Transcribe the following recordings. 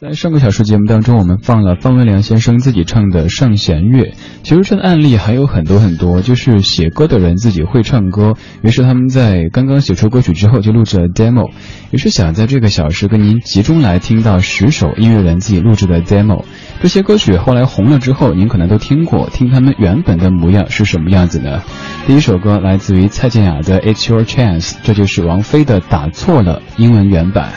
在上个小时节目当中，我们放了方文良先生自己唱的《上弦月》。其实这样的案例还有很多很多，就是写歌的人自己会唱歌，于是他们在刚刚写出歌曲之后就录制了 demo。于是想在这个小时跟您集中来听到十首音乐人自己录制的 demo。这些歌曲后来红了之后，您可能都听过，听他们原本的模样是什么样子呢？第一首歌来自于蔡健雅的《It's Your Chance》，这就是王菲的《打错了》英文原版。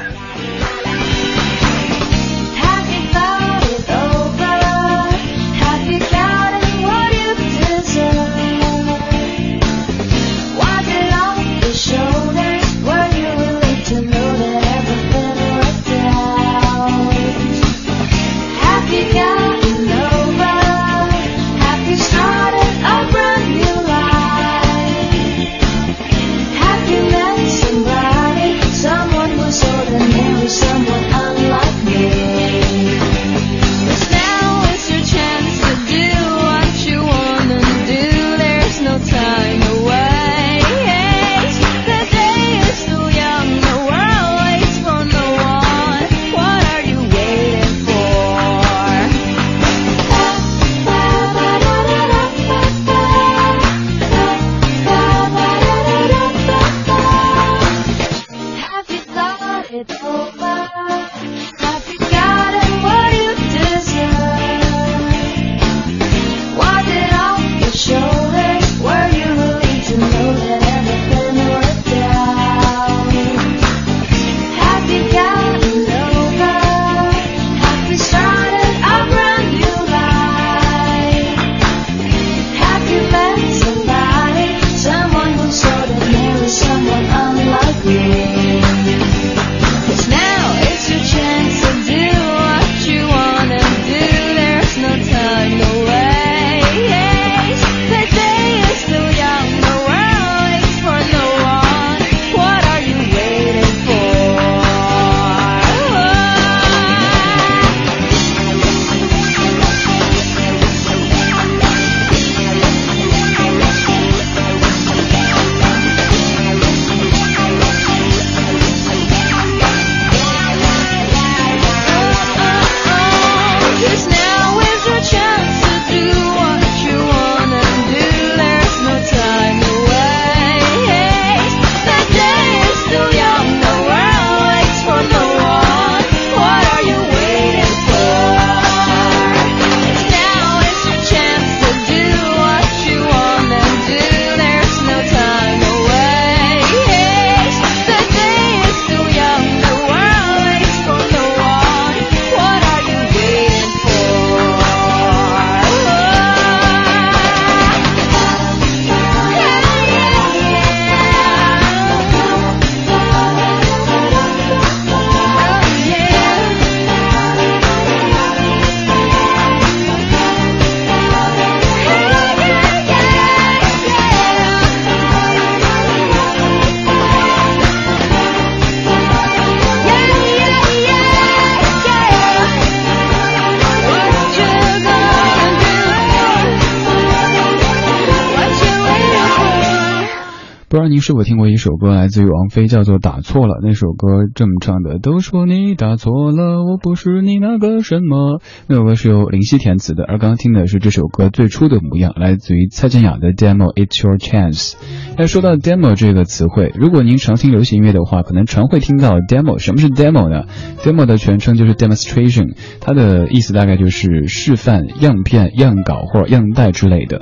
是否听过一首歌，来自于王菲，叫做《打错了》。那首歌这么唱的：都说你打错了，我不是你那个什么。那首歌是由林夕填词的，而刚刚听的是这首歌最初的模样，来自于蔡健雅的 demo《It's Your Chance》。那说到 demo 这个词汇，如果您常听流行音乐的话，可能常会听到 demo。什么是 demo 呢？demo 的全称就是 demonstration，它的意思大概就是示范、样片、样稿或者样带之类的。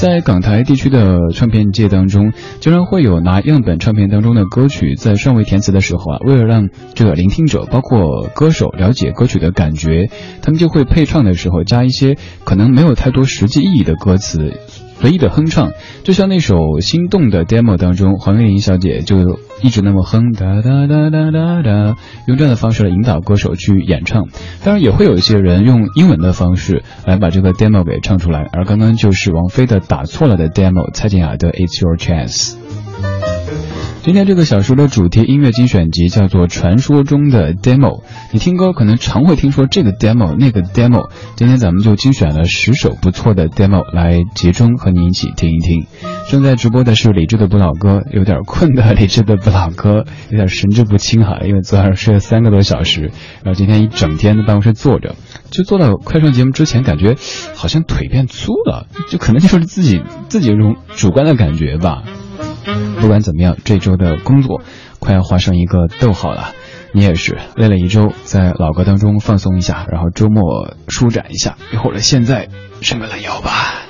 在港台地区的唱片界当中，经常会有拿样本唱片当中的歌曲在上位填词的时候啊，为了让这个聆听者包括歌手了解歌曲的感觉，他们就会配唱的时候加一些可能没有太多实际意义的歌词。随意的哼唱，就像那首《心动》的 demo 当中，黄丽玲小姐就一直那么哼哒哒哒哒哒哒，用这样的方式来引导歌手去演唱。当然，也会有一些人用英文的方式来把这个 demo 给唱出来。而刚刚就是王菲的《打错了》的 demo，蔡健雅的《It's Your Chance》。今天这个小时的主题音乐精选集叫做《传说中的 demo》。你听歌可能常会听说这个 demo 那个 demo，今天咱们就精选了十首不错的 demo 来集中和你一起听一听。正在直播的是李志的不老歌，有点困的李志的不老歌，有点神志不清哈，因为昨晚上睡了三个多小时，然后今天一整天在办公室坐着，就坐到快上节目之前，感觉好像腿变粗了，就可能就是自己自己有种主观的感觉吧。不管怎么样，这周的工作快要画上一个逗号了。你也是累了一周，在老歌当中放松一下，然后周末舒展一下，一会儿现在伸个懒腰吧。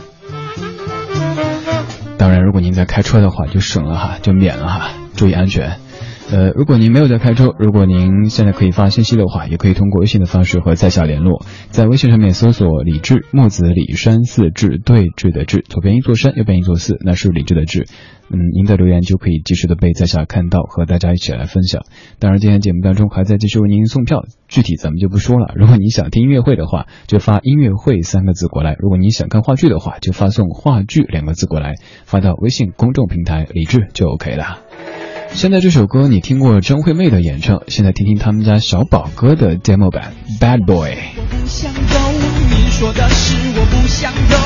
当然，如果您在开车的话，就省了哈，就免了哈，注意安全。呃，如果您没有在开车，如果您现在可以发信息的话，也可以通过微信的方式和在下联络。在微信上面搜索“李志木子李山寺志对峙的志”，左边一座山，右边一座寺，那是李志的志。嗯，您的留言就可以及时的被在下看到，和大家一起来分享。当然，今天节目当中还在继续为您送票，具体咱们就不说了。如果你想听音乐会的话，就发“音乐会”三个字过来；如果你想看话剧的话，就发送“话剧”两个字过来，发到微信公众平台“李志”就 OK 了。现在这首歌你听过张惠妹的演唱，现在听听他们家小宝哥的 demo 版《Bad Boy》。我不想走，你说的是我不想走，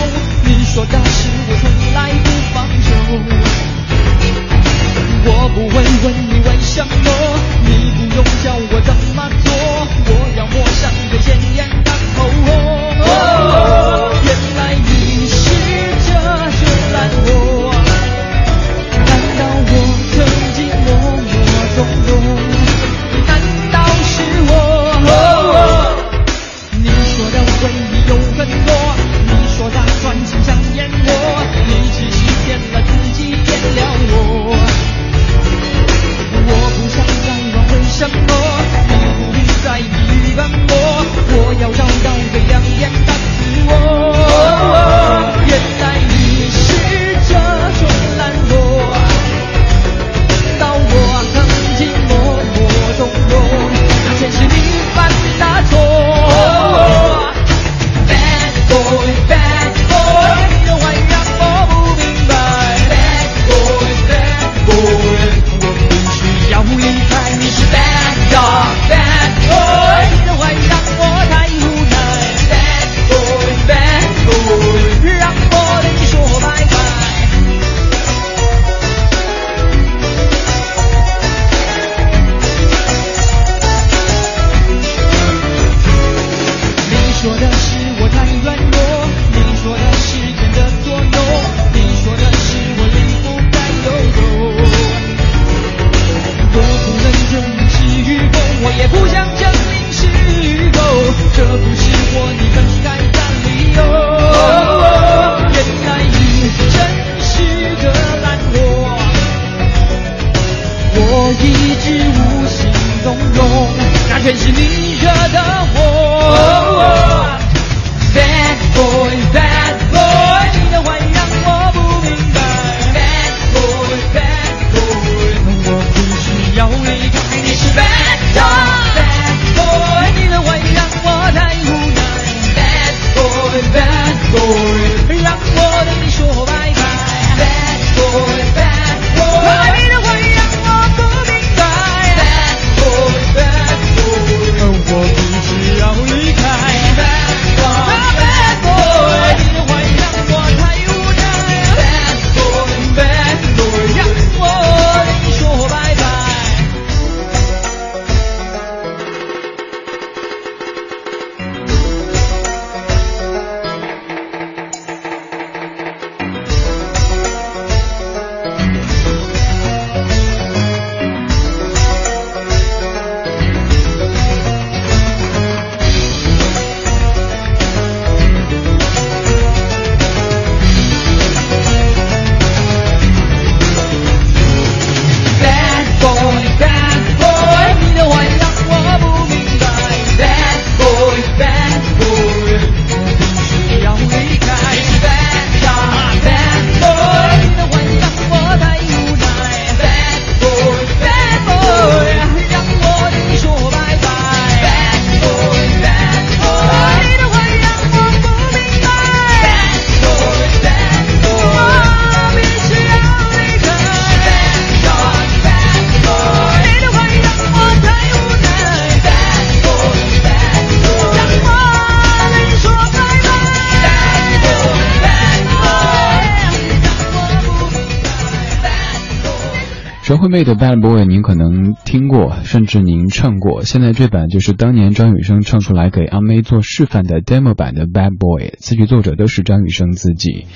《Bad Boy》您可能听过，甚至您唱过。现在这版就是当年张雨生唱出来给阿妹做示范的 demo 版的《Bad Boy》，词曲作者都是张雨生自己。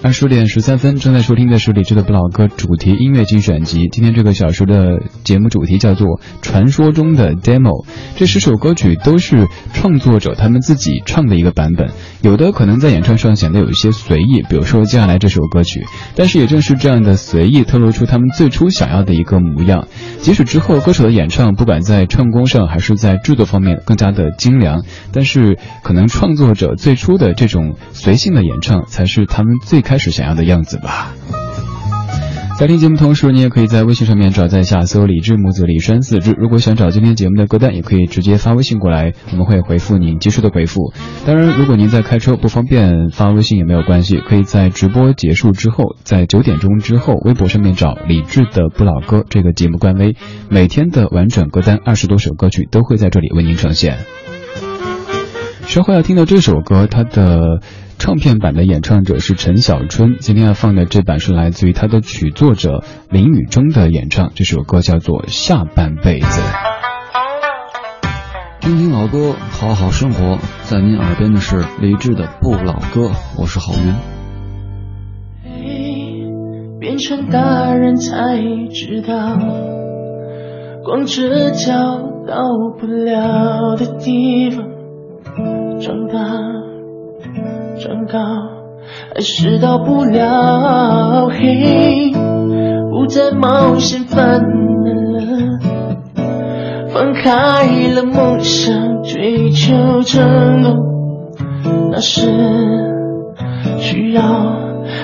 二十点十三分，正在收听的是李志的不老歌主题音乐精选集。今天这个小时的节目主题叫做《传说中的 demo》。这十首歌曲都是创作者他们自己唱的一个版本，有的可能在演唱上显得有一些随意，比如说接下来这首歌曲。但是也正是这样的随意，透露出他们最初想要的一个模样。即使之后歌手的演唱，不管在唱功上还是在制作方面更加的精良，但是可能创作者最初的这种随性的演唱，才是他们最开始想要的样子吧。在听节目同时，你也可以在微信上面找在下搜“李志母子李山四志”。如果想找今天节目的歌单，也可以直接发微信过来，我们会回复您，及时的回复。当然，如果您在开车不方便发微信也没有关系，可以在直播结束之后，在九点钟之后，微博上面找李志的不老歌这个节目官微，每天的完整歌单二十多首歌曲都会在这里为您呈现。稍后要听到这首歌，它的。唱片版的演唱者是陈小春，今天要放的这版是来自于他的曲作者林宇中的演唱，这首歌叫做《下半辈子》。听听老歌，好好生活，在您耳边的是李志的不老歌，我是郝云。变成大人才知道，光着脚到不了的地方，长大。长高还是到不了，嘿，不再冒险犯难了，放开了梦想，追求成功，那是需要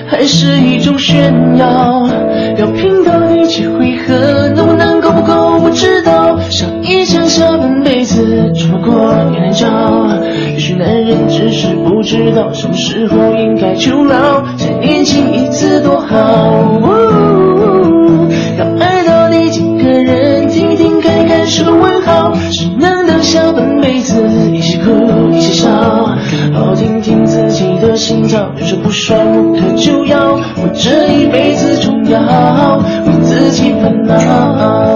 还是一种炫耀？要拼到第几回合，下半辈子，只不过也难找。也许男人只是不知道什么时候应该求老，再年轻一次多好。要爱到第几个人，听听看看是个问号。只能等下半辈子，一起哭一起笑，好好听听自己的心跳，有时不爽无可救药。我这一辈子重要，为自己烦恼。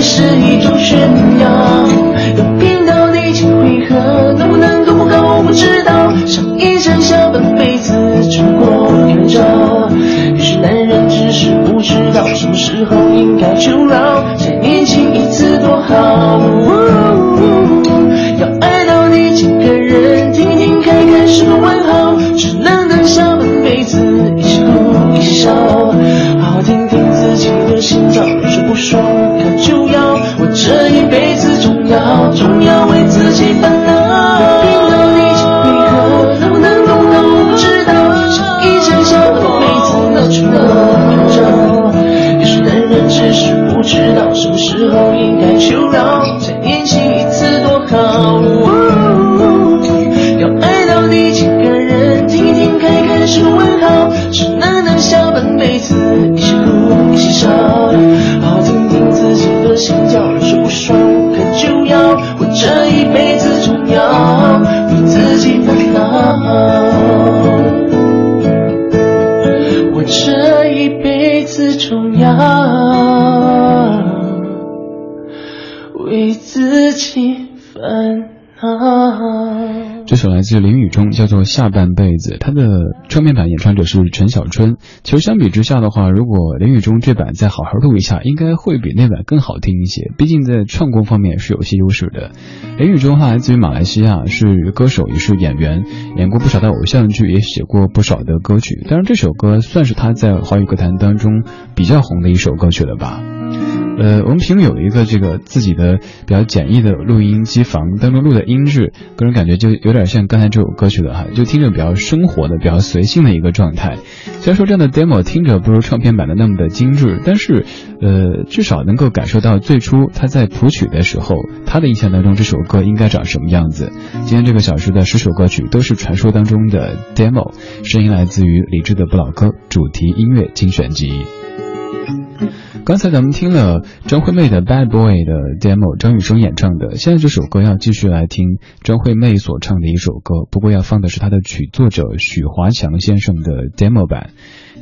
是一种炫耀？首来自林宇中，叫做《下半辈子》，他的唱片版演唱者是陈小春。其实相比之下的话，如果林宇中这版再好好录一下，应该会比那版更好听一些。毕竟在唱功方面是有些优势的。林宇中他来自于马来西亚，是歌手也是演员，演过不少的偶像剧，也写过不少的歌曲。当然，这首歌算是他在华语歌坛当中比较红的一首歌曲了吧。呃，我们屏幕有一个这个自己的比较简易的录音机房当中录的音质，个人感觉就有点像刚才这首歌曲的哈，就听着比较生活的、比较随性的一个状态。虽然说这样的 demo 听着不如唱片版的那么的精致，但是呃，至少能够感受到最初他在谱曲的时候，他的印象当中这首歌应该长什么样子。今天这个小时的十首歌曲都是传说当中的 demo，声音来自于李志的不老歌主题音乐精选集。刚才咱们听了张惠妹的《Bad Boy》的 demo，张雨生演唱的。现在这首歌要继续来听张惠妹所唱的一首歌，不过要放的是她的曲作者许华强先生的 demo 版。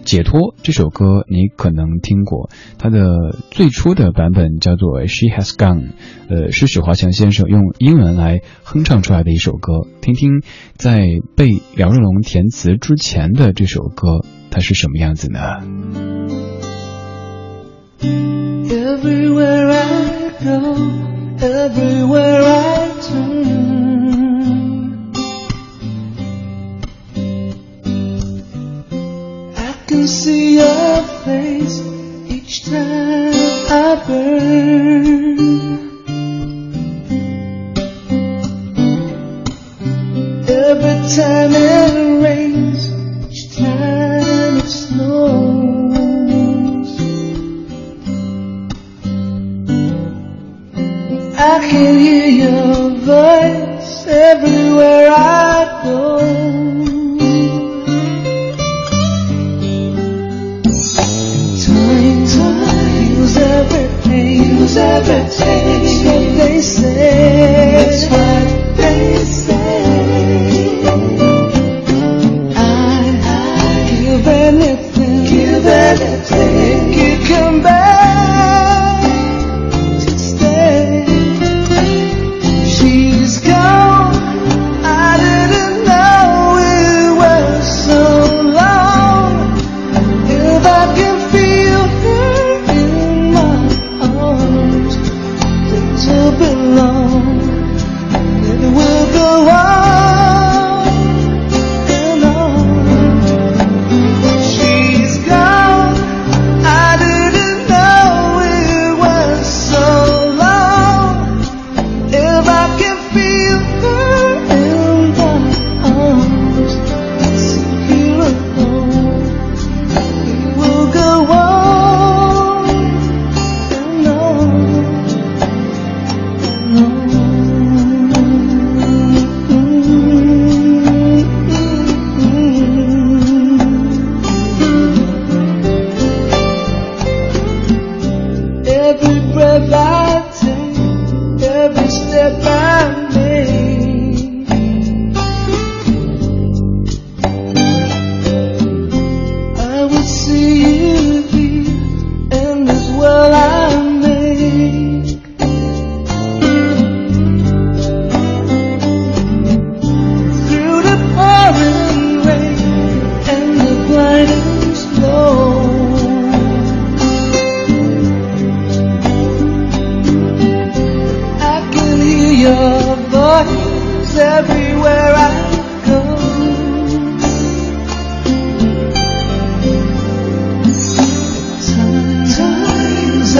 解脱这首歌你可能听过，它的最初的版本叫做《She Has Gone》，呃，是许华强先生用英文来哼唱出来的一首歌。听听在被梁若龙填词之前的这首歌，它是什么样子呢？Everywhere I go, everywhere I turn, I can see your face each time I burn. Every time it rains, each time it snows. I can hear your voice everywhere I go. Time, heals everything, heals everything. What they say. That's what they say. I, I give anything, give anything, you come back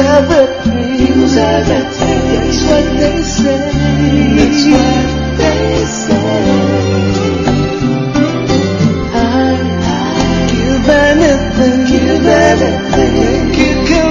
Everything. That's what they say. I, give anything, give anything. Come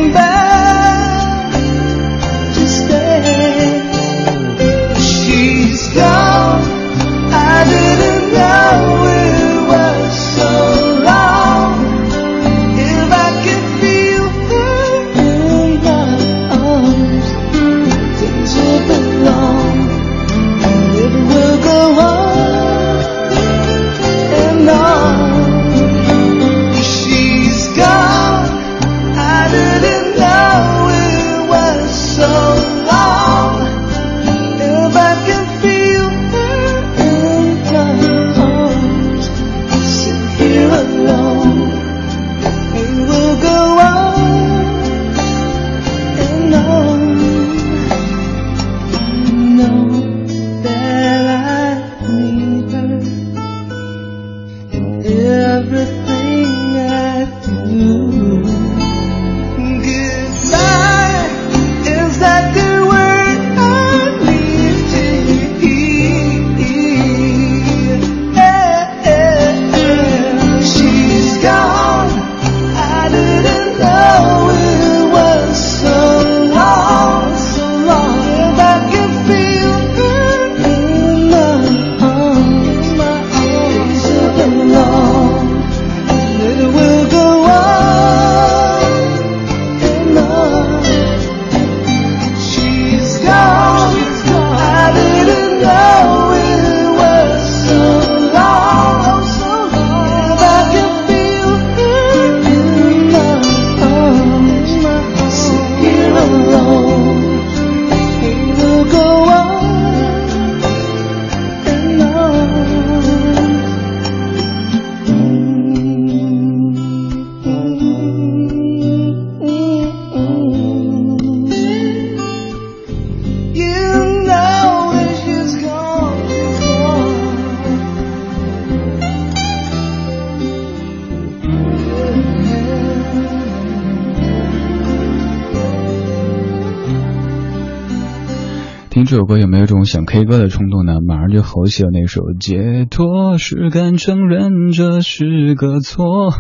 这首歌有没有一种想 K 歌的冲动呢？马上就吼起了那首《解脱是敢承认这是个错》，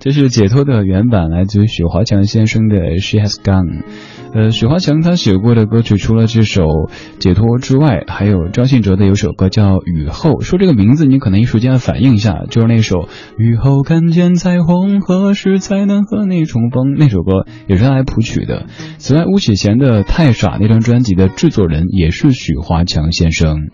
这是解脱的原版，来自于许华强先生的《She Has Gone》。呃，许华强他写过的歌曲，除了这首《解脱》之外，还有张信哲的有首歌叫《雨后》。说这个名字，你可能一时间反应一下，就是那首《雨后看见彩虹，何时才能和你重逢》那首歌，也是他来谱曲的。此外，巫启贤的《太傻》那张专辑的制作人也是许华强先生。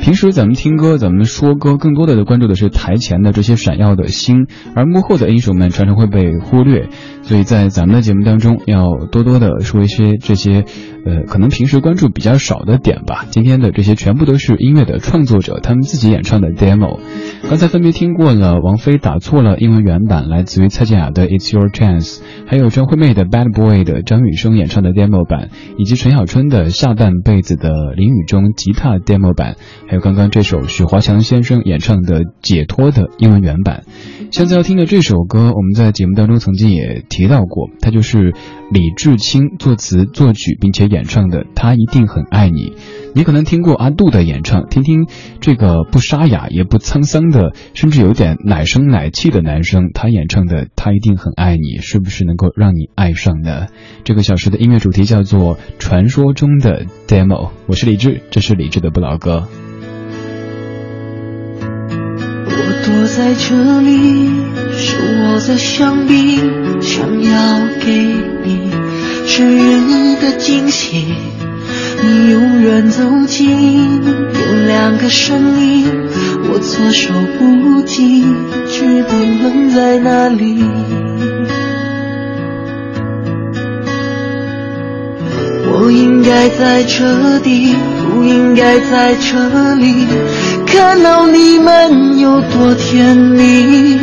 平时咱们听歌，咱们说歌，更多的关注的是台前的这些闪耀的星，而幕后的英雄们常常会被忽略。所以在咱们的节目当中，要多多的说一些这些，呃，可能平时关注比较少的点吧。今天的这些全部都是音乐的创作者他们自己演唱的 demo。刚才分别听过了王菲打错了英文原版，来自于蔡健雅的 It's Your Chance，还有张惠妹的 Bad Boy 的张雨生演唱的 demo 版，以及陈小春的下半辈子的林雨中吉他 demo 版，还有刚刚这首许华强先生演唱的解脱的英文原版。现在要听的这首歌，我们在节目当中曾经也提到过，它就是李志清作词作曲并且演唱的《他一定很爱你》。你可能听过阿杜的演唱，听听这个不沙哑也不沧桑的，甚至有点奶声奶气的男生，他演唱的《他一定很爱你》，是不是能够让你爱上呢？这个小时的音乐主题叫做《传说中的 demo》，我是李志，这是李志的不老歌。在这里，是我在香槟，想要给你生日的惊喜。你永远走近，有两个声音，我措手不及，只不能在那里。我应该在这里，不应该在这里，看到你们有多甜蜜。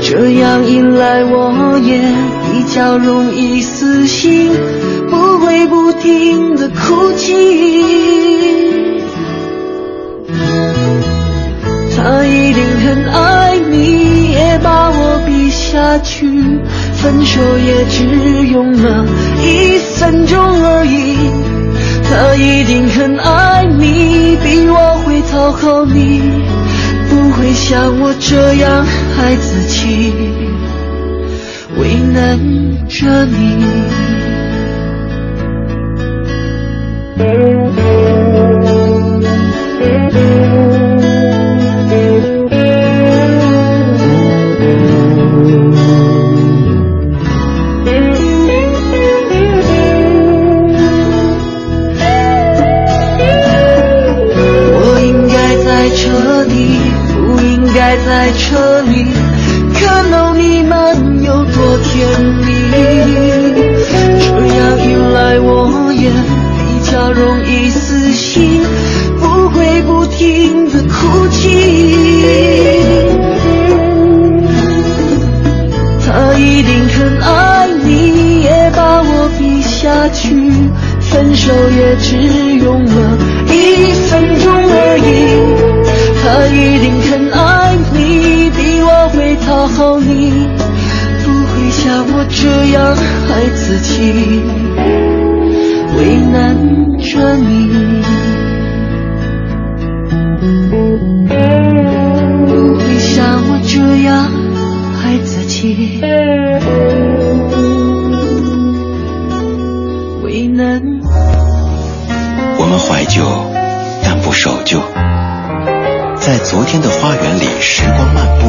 这样一来，我也比较容易死心，不会不停的哭泣。他一定很爱你，也把我比下去，分手也只用了一分钟而已。他一定很爱你，比我会讨好你，不会像我这样孩子气，为难着你。在这里，看到你们有多甜蜜。这样一来，我也比较容易死心，不会不停的哭泣。他一定很爱你，也把我比下去，分手也只用了一分钟而已。他一定，讨好你，不会像我这样孩子气，为难。着你。不会像我这样孩子气，为难。我们怀旧，但不守旧。在昨天的花园里，时光漫步，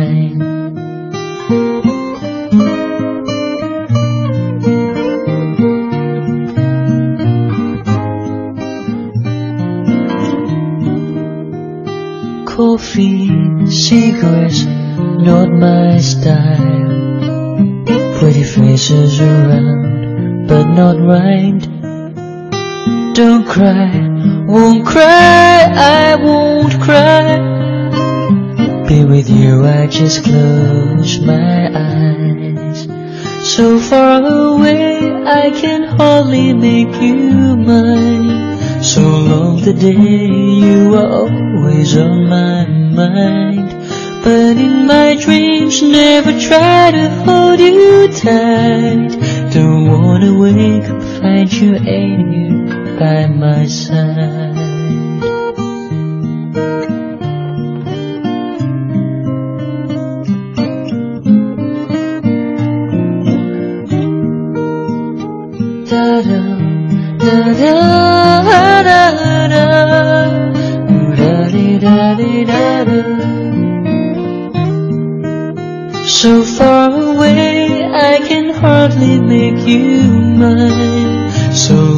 Cry, won't cry, I won't cry. Be with you, I just close my eyes. So far away, I can hardly make you mine. So long the day you are always on my mind. But in my dreams, never try to hold you tight. Don't wanna wake up, find you ain't here by my side. So far away, I can hardly make you mine.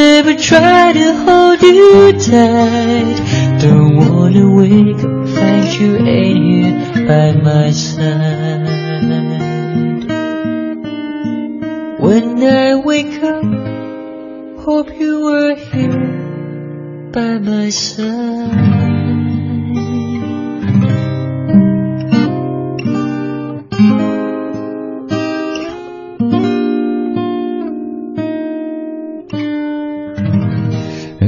never try to hold you tight. Don't wanna wake up, find you ain't here by my side. When I wake up, hope you were here by my side.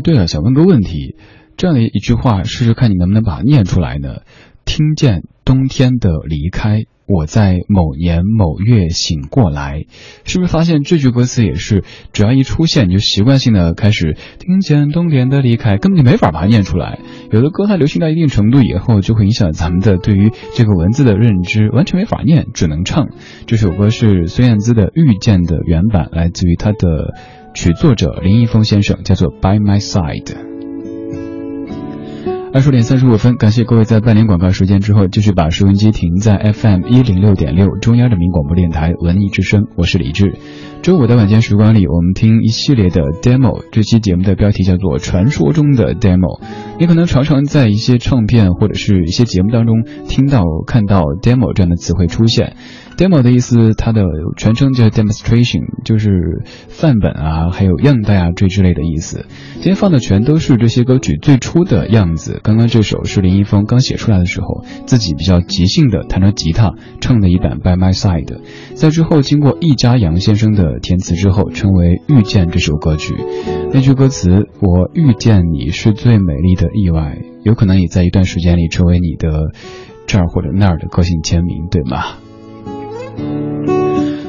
对了，想问个问题，这样的一句话，试试看你能不能把它念出来呢？听见冬天的离开，我在某年某月醒过来，是不是发现这句歌词也是，只要一出现你就习惯性的开始听见冬天的离开，根本就没法把它念出来。有的歌它流行到一定程度以后，就会影响咱们的对于这个文字的认知，完全没法念，只能唱。这首歌是孙燕姿的《遇见》的原版，来自于她的曲作者林一峰先生，叫做《By My Side》。二十点三十五分，感谢各位在半年广告时间之后，继续把收音机停在 FM 一零六点六中央人民广播电台文艺之声，我是李志。周五的晚间时光里，我们听一系列的 demo，这期节目的标题叫做《传说中的 demo》。你可能常常在一些唱片或者是一些节目当中听到、看到 demo 这样的词汇出现。Demo 的意思，它的全称叫 demonstration，就是范本啊，还有样带啊这之类的意思。今天放的全都是这些歌曲最初的样子。刚刚这首是林一峰刚写出来的时候，自己比较即兴的弹着吉他唱的一版《By My Side》，在之后经过易家扬先生的填词之后，成为《遇见》这首歌曲。那句歌词“我遇见你是最美丽的意外”，有可能也在一段时间里成为你的这儿或者那儿的个性签名，对吗？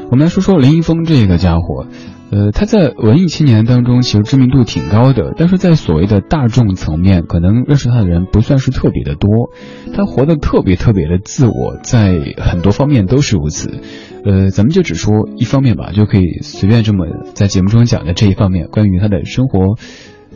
我们来说说林一峰这个家伙，呃，他在文艺青年当中其实知名度挺高的，但是在所谓的大众层面，可能认识他的人不算是特别的多。他活得特别特别的自我，在很多方面都是如此。呃，咱们就只说一方面吧，就可以随便这么在节目中讲的这一方面，关于他的生活。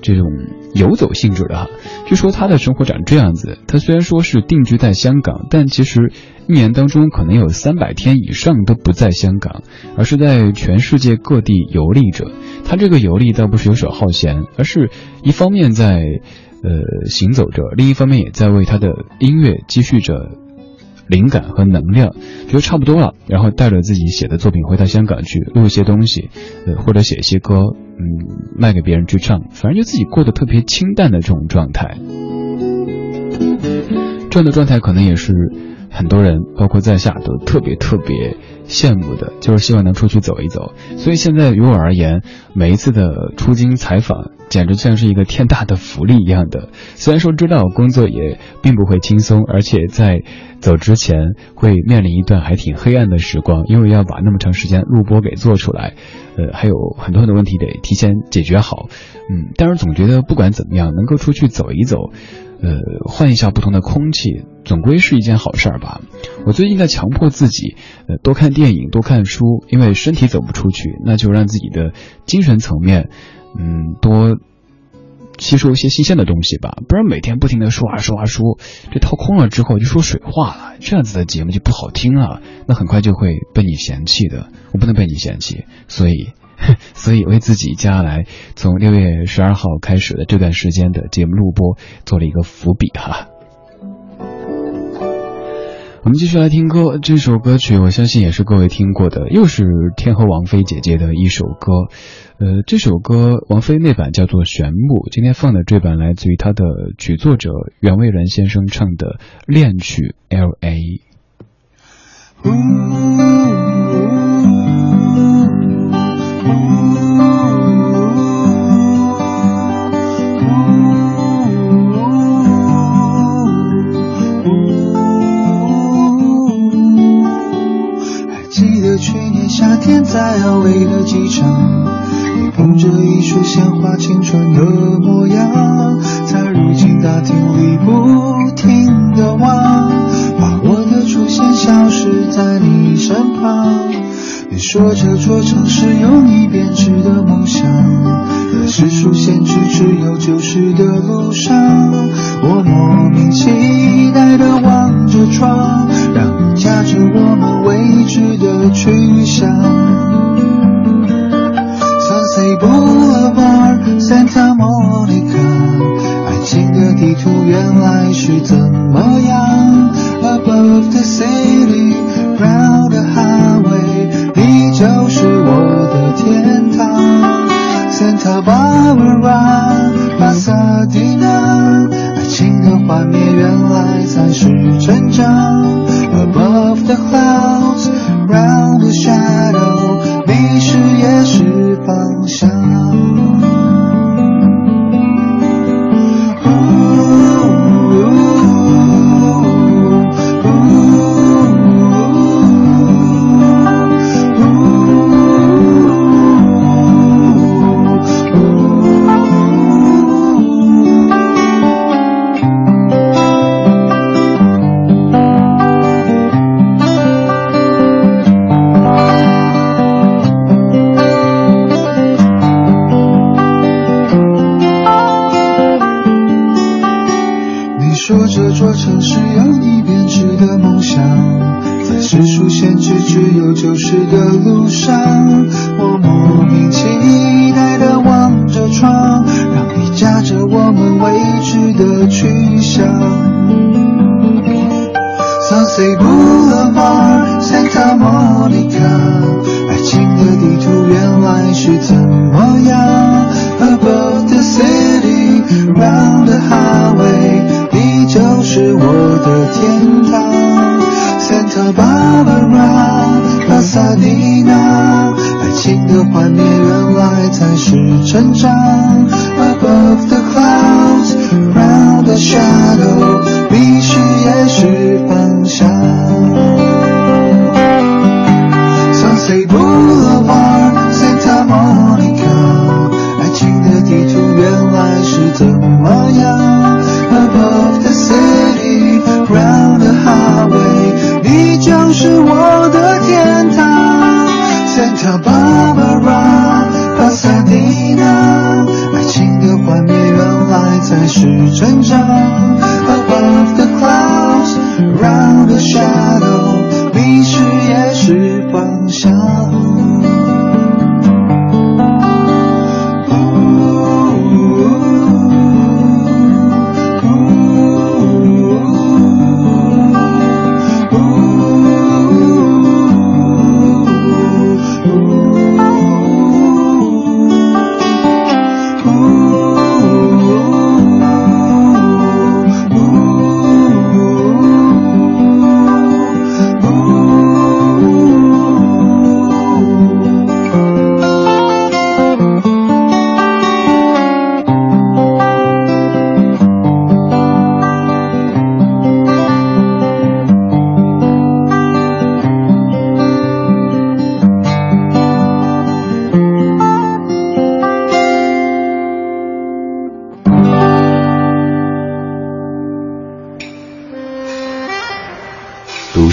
这种游走性质的哈，据说他的生活长这样子。他虽然说是定居在香港，但其实一年当中可能有三百天以上都不在香港，而是在全世界各地游历着。他这个游历倒不是游手好闲，而是一方面在呃行走着，另一方面也在为他的音乐积蓄着灵感和能量，觉得差不多了，然后带着自己写的作品回到香港去录一些东西，呃，或者写一些歌，嗯，卖给别人去唱，反正就自己过得特别清淡的这种状态。这样的状态可能也是很多人，包括在下都特别特别羡慕的，就是希望能出去走一走。所以现在于我而言，每一次的出京采访，简直像是一个天大的福利一样的。虽然说知道工作也并不会轻松，而且在走之前会面临一段还挺黑暗的时光，因为要把那么长时间录播给做出来，呃，还有很多很多问题得提前解决好。嗯，但是总觉得不管怎么样，能够出去走一走。呃，换一下不同的空气，总归是一件好事儿吧。我最近在强迫自己，呃，多看电影，多看书，因为身体走不出去，那就让自己的精神层面，嗯，多吸收一些新鲜的东西吧。不然每天不停的说啊说啊说，这掏空了之后就说水话了，这样子的节目就不好听了，那很快就会被你嫌弃的。我不能被你嫌弃，所以。所以为自己接下来从六月十二号开始的这段时间的节目录播做了一个伏笔哈。我们继续来听歌，这首歌曲我相信也是各位听过的，又是天后王菲姐姐的一首歌。呃，这首歌王菲那版叫做《玄木》，今天放的这版来自于她的曲作者袁蔚然先生唱的《恋曲 L A》。那天在安慰的机场，你捧着一束鲜花，青春的模样，在如今大厅里不停的望，把我的出现消失在你身旁。你说这座城市有你编织的梦想，可是出现只只有旧时的路上。我莫名期待的望着窗，让你驾着我们未知的去向。Sunset Boulevard, Santa Monica，爱情的地图原来是怎么样？Above the city, round 天堂。Santa Barbara, Pasadena，爱情的画面原来才是成长。Above the clouds, round the shadow，迷失也是方向。Santa Barbara, Pasadena，爱情的幻灭原来才是成长。Above the clouds, round the shadow，必须也是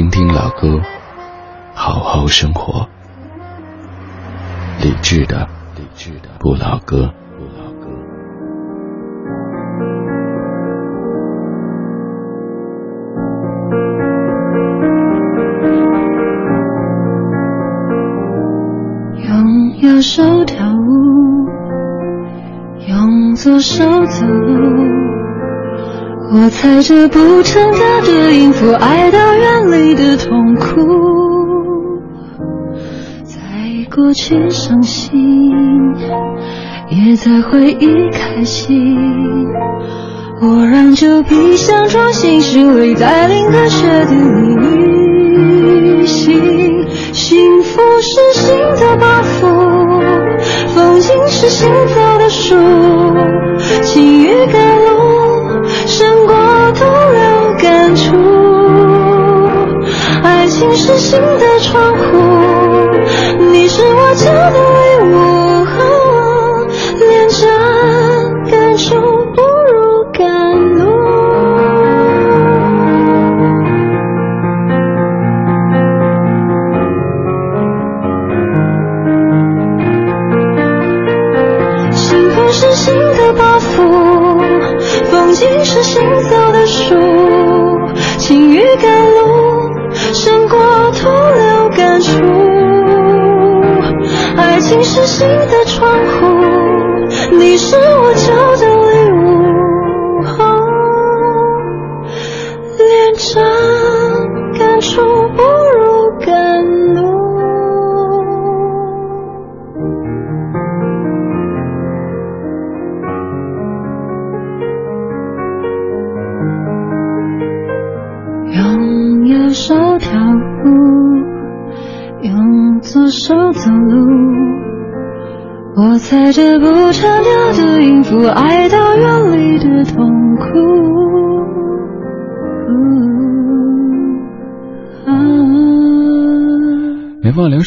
听听老歌。好好生活，理智的，理智的不老歌。不老歌。用右手跳舞，用左手走路。我踩着不成调的音符，爱到远离的痛苦。在过去伤心，也在回忆开心。我让旧皮箱装新行李，带领和确定旅行。幸福是心的包袱，风景是行走的书，晴雨赶是新的窗户。你是我家的唯物，心的窗。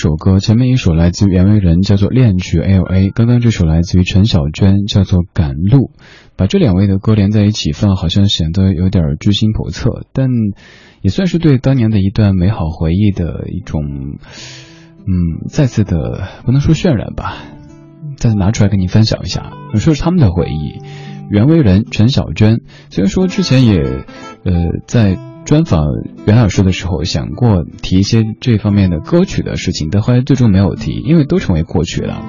首歌，前面一首来自于袁惟仁，叫做《恋曲 L A》，刚刚这首来自于陈小娟，叫做《赶路》。把这两位的歌连在一起放，好像显得有点居心叵测，但也算是对当年的一段美好回忆的一种，嗯，再次的不能说渲染吧，再次拿出来跟你分享一下。说是他们的回忆，袁惟仁、陈小娟，虽然说之前也，呃，在。专访袁老师的时候，想过提一些这方面的歌曲的事情，但后来最终没有提，因为都成为过去了。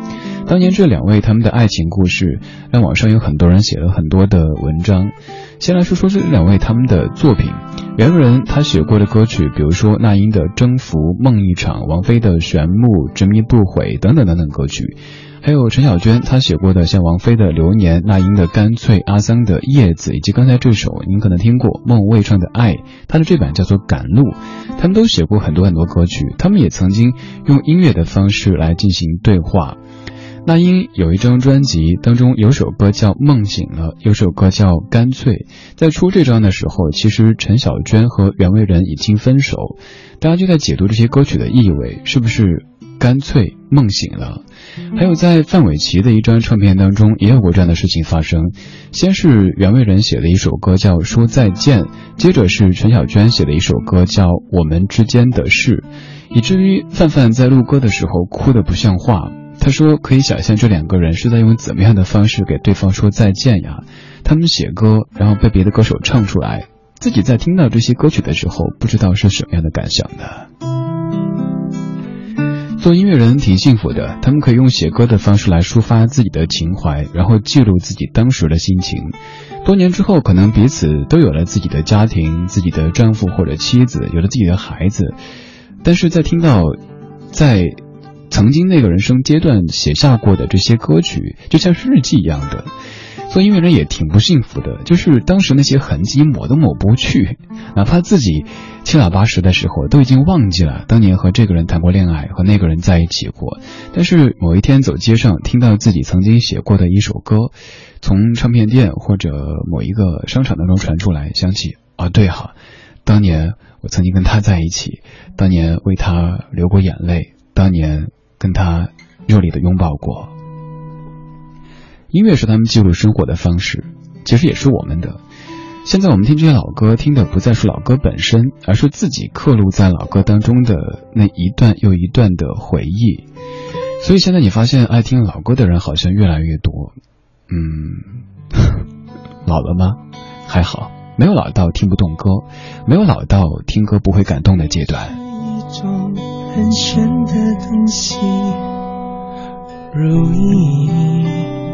当年这两位他们的爱情故事，让网上有很多人写了很多的文章。先来说说这两位他们的作品，袁惟仁他写过的歌曲，比如说那英的《征服》《梦一场》，王菲的《玄木》《执迷不悔》等等等等歌曲。还有陈小娟她写过的像王菲的《流年》，那英的《干脆》，阿桑的《叶子》，以及刚才这首您可能听过孟卫唱的《爱》，他的这版叫做《赶路》。他们都写过很多很多歌曲，他们也曾经用音乐的方式来进行对话。那英有一张专辑当中有首歌叫《梦醒了》，有首歌叫《干脆》。在出这张的时候，其实陈小娟和袁惟仁已经分手，大家就在解读这些歌曲的意味，是不是干脆梦醒了？还有在范玮琪的一张唱片当中也有过这样的事情发生，先是袁惟仁写的一首歌叫《说再见》，接着是陈小娟写的一首歌叫《我们之间的事》，以至于范范在录歌的时候哭得不像话。他说可以想象这两个人是在用怎么样的方式给对方说再见呀？他们写歌，然后被别的歌手唱出来，自己在听到这些歌曲的时候，不知道是什么样的感想呢？做音乐人挺幸福的，他们可以用写歌的方式来抒发自己的情怀，然后记录自己当时的心情。多年之后，可能彼此都有了自己的家庭、自己的丈夫或者妻子，有了自己的孩子，但是在听到在曾经那个人生阶段写下过的这些歌曲，就像是日记一样的。做音乐人也挺不幸福的，就是当时那些痕迹抹都抹不去，哪怕自己七老八十的时候都已经忘记了当年和这个人谈过恋爱，和那个人在一起过。但是某一天走街上，听到自己曾经写过的一首歌，从唱片店或者某一个商场当中传出来，想起啊，对哈，当年我曾经跟他在一起，当年为他流过眼泪，当年跟他热烈的拥抱过。音乐是他们记录生活的方式，其实也是我们的。现在我们听这些老歌，听的不再是老歌本身，而是自己刻录在老歌当中的那一段又一段的回忆。所以现在你发现爱听老歌的人好像越来越多。嗯，老了吗？还好，没有老到听不懂歌，没有老到听歌不会感动的阶段。很玄的东西，如影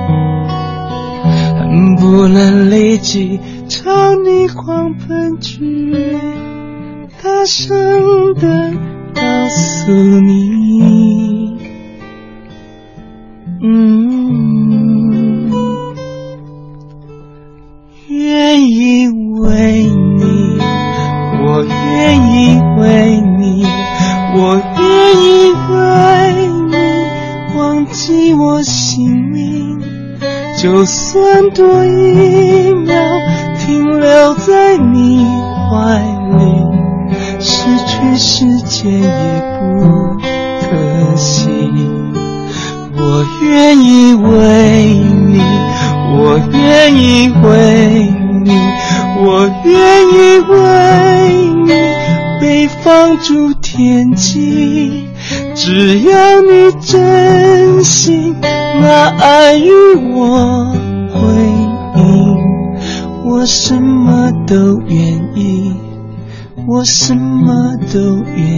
不能立即朝你狂奔去，大声的告诉你，算我什么都愿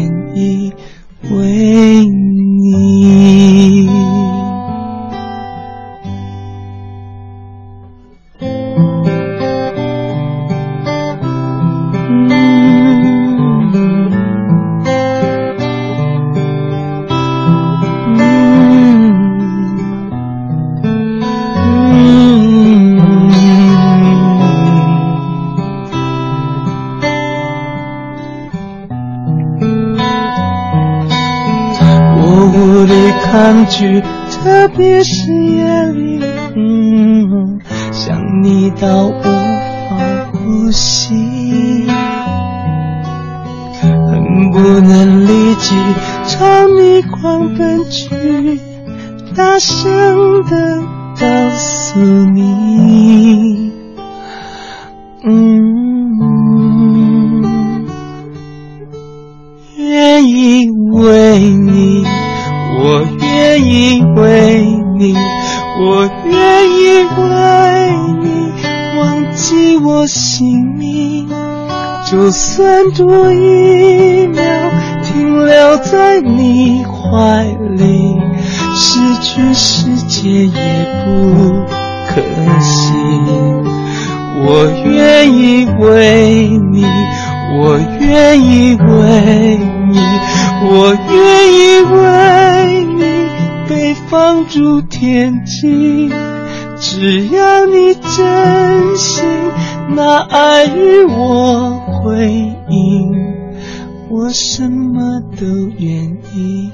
什么都愿意，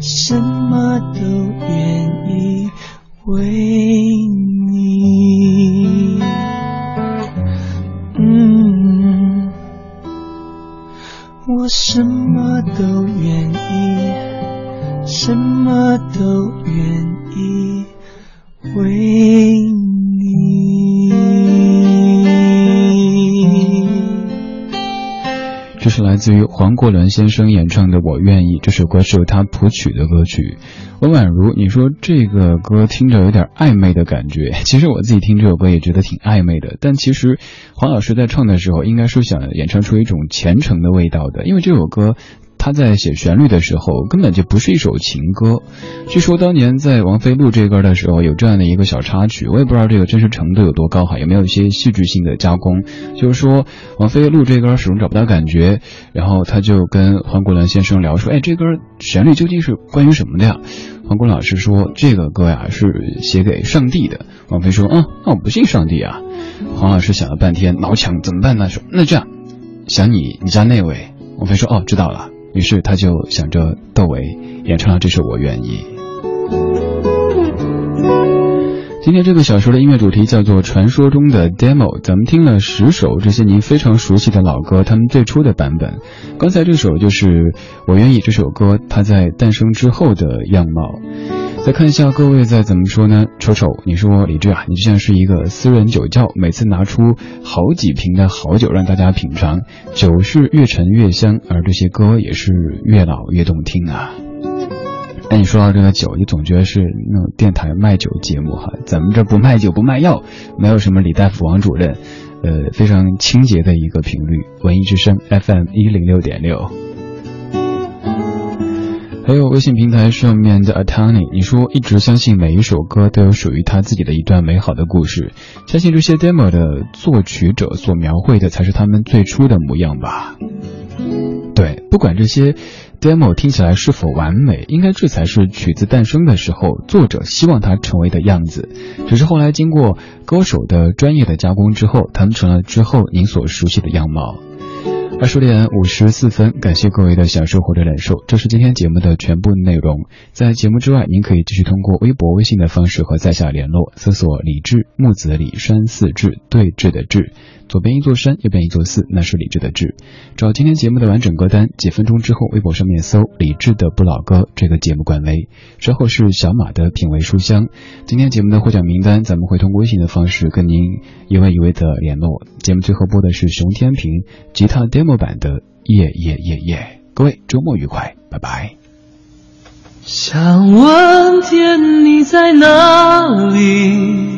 什么都愿意为你。嗯，我什么都愿意，什么都愿意来自于黄国伦先生演唱的《我愿意》，这首歌是由他谱曲的歌曲。温婉如，你说这个歌听着有点暧昧的感觉，其实我自己听这首歌也觉得挺暧昧的。但其实黄老师在唱的时候，应该是想演唱出一种虔诚的味道的，因为这首歌。他在写旋律的时候，根本就不是一首情歌。据说当年在王菲录这歌的时候，有这样的一个小插曲，我也不知道这个真实程度有多高哈，有没有一些戏剧性的加工？就是说，王菲录这歌始终找不到感觉，然后他就跟黄国伦先生聊说：“哎，这歌旋律究竟是关于什么的呀？”黄国老师说：“这个歌呀是写给上帝的。”王菲说：“嗯，那我不信上帝啊。”黄老师想了半天，挠墙怎么办呢？说：“那这样，想你你家那位。”王菲说：“哦，知道了。”于是他就想着窦唯演唱了这首《我愿意》。今天这个小说的音乐主题叫做《传说中的 demo》，咱们听了十首这些您非常熟悉的老歌，他们最初的版本。刚才这首就是《我愿意》这首歌，它在诞生之后的样貌。再看一下各位在怎么说呢？瞅瞅，你说李志啊，你就像是一个私人酒窖，每次拿出好几瓶的好酒让大家品尝，酒是越陈越香，而这些歌也是越老越动听啊。那你说到这个酒，你总觉得是那种电台卖酒节目哈，咱们这不卖酒不卖药，没有什么李大夫王主任，呃，非常清洁的一个频率，文艺之声 FM 一零六点六。还有微信平台上面的 Atani，你说一直相信每一首歌都有属于他自己的一段美好的故事，相信这些 demo 的作曲者所描绘的才是他们最初的模样吧。对，不管这些 demo 听起来是否完美，应该这才是曲子诞生的时候作者希望它成为的样子。只是后来经过歌手的专业的加工之后，他们成了之后您所熟悉的样貌。二十点五十四分，感谢各位的享受或者忍受，这是今天节目的全部内容。在节目之外，您可以继续通过微博、微信的方式和在下联络，搜索“李志木子李山四志对峙的志”。左边一座山，右边一座寺，那是李志的志。找今天节目的完整歌单，几分钟之后，微博上面搜“李志的不老歌”这个节目官微。之后是小马的品味书香。今天节目的获奖名单，咱们会通过微信的方式跟您一位一位的联络。节目最后播的是熊天平吉他 demo 版的《夜夜夜夜》。各位周末愉快，拜拜。想问天你在哪里？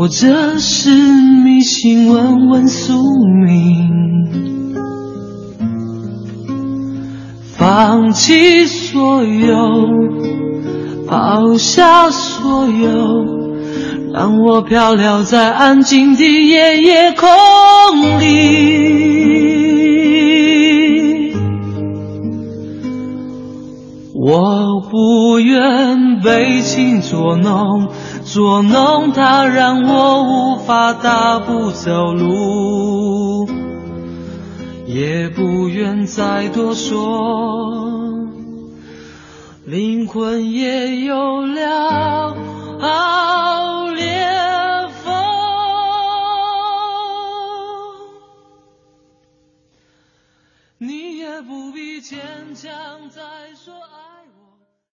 或者是迷信，问问宿命，放弃所有，抛下所有，让我飘流在安静的夜夜空里。我不愿被情捉弄。捉弄它，让我无法大步走路，也不愿再多说，灵魂也有了好裂缝，你也不必坚强。